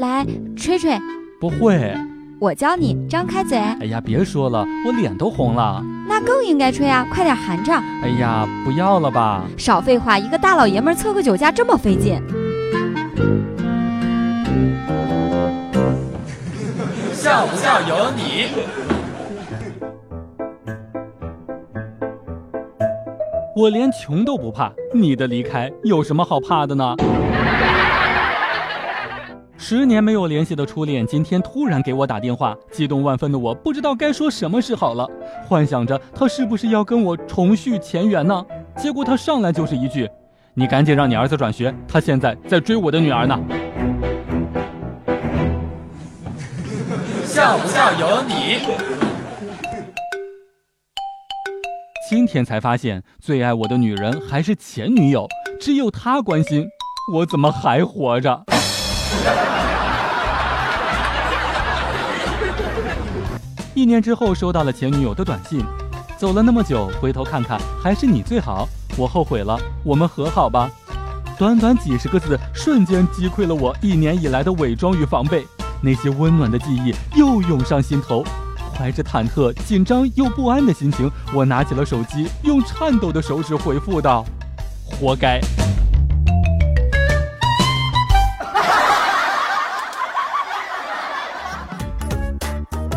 来吹吹。不会。我教你，张开嘴。哎呀，别说了，我脸都红了。那更应该吹啊，快点含着。哎呀，不要了吧。少废话，一个大老爷们测个酒驾这么费劲。笑不笑由你。我连穷都不怕，你的离开有什么好怕的呢？十年没有联系的初恋，今天突然给我打电话，激动万分的我不知道该说什么是好了，幻想着他是不是要跟我重续前缘呢？结果他上来就是一句：“你赶紧让你儿子转学，他现在在追我的女儿呢。”笑不笑由你。今天才发现，最爱我的女人还是前女友，只有她关心我怎么还活着。一年之后，收到了前女友的短信，走了那么久，回头看看，还是你最好。我后悔了，我们和好吧。短短几十个字，瞬间击溃了我一年以来的伪装与防备。那些温暖的记忆又涌上心头，怀着忐忑、紧张又不安的心情，我拿起了手机，用颤抖的手指回复道：“活该。”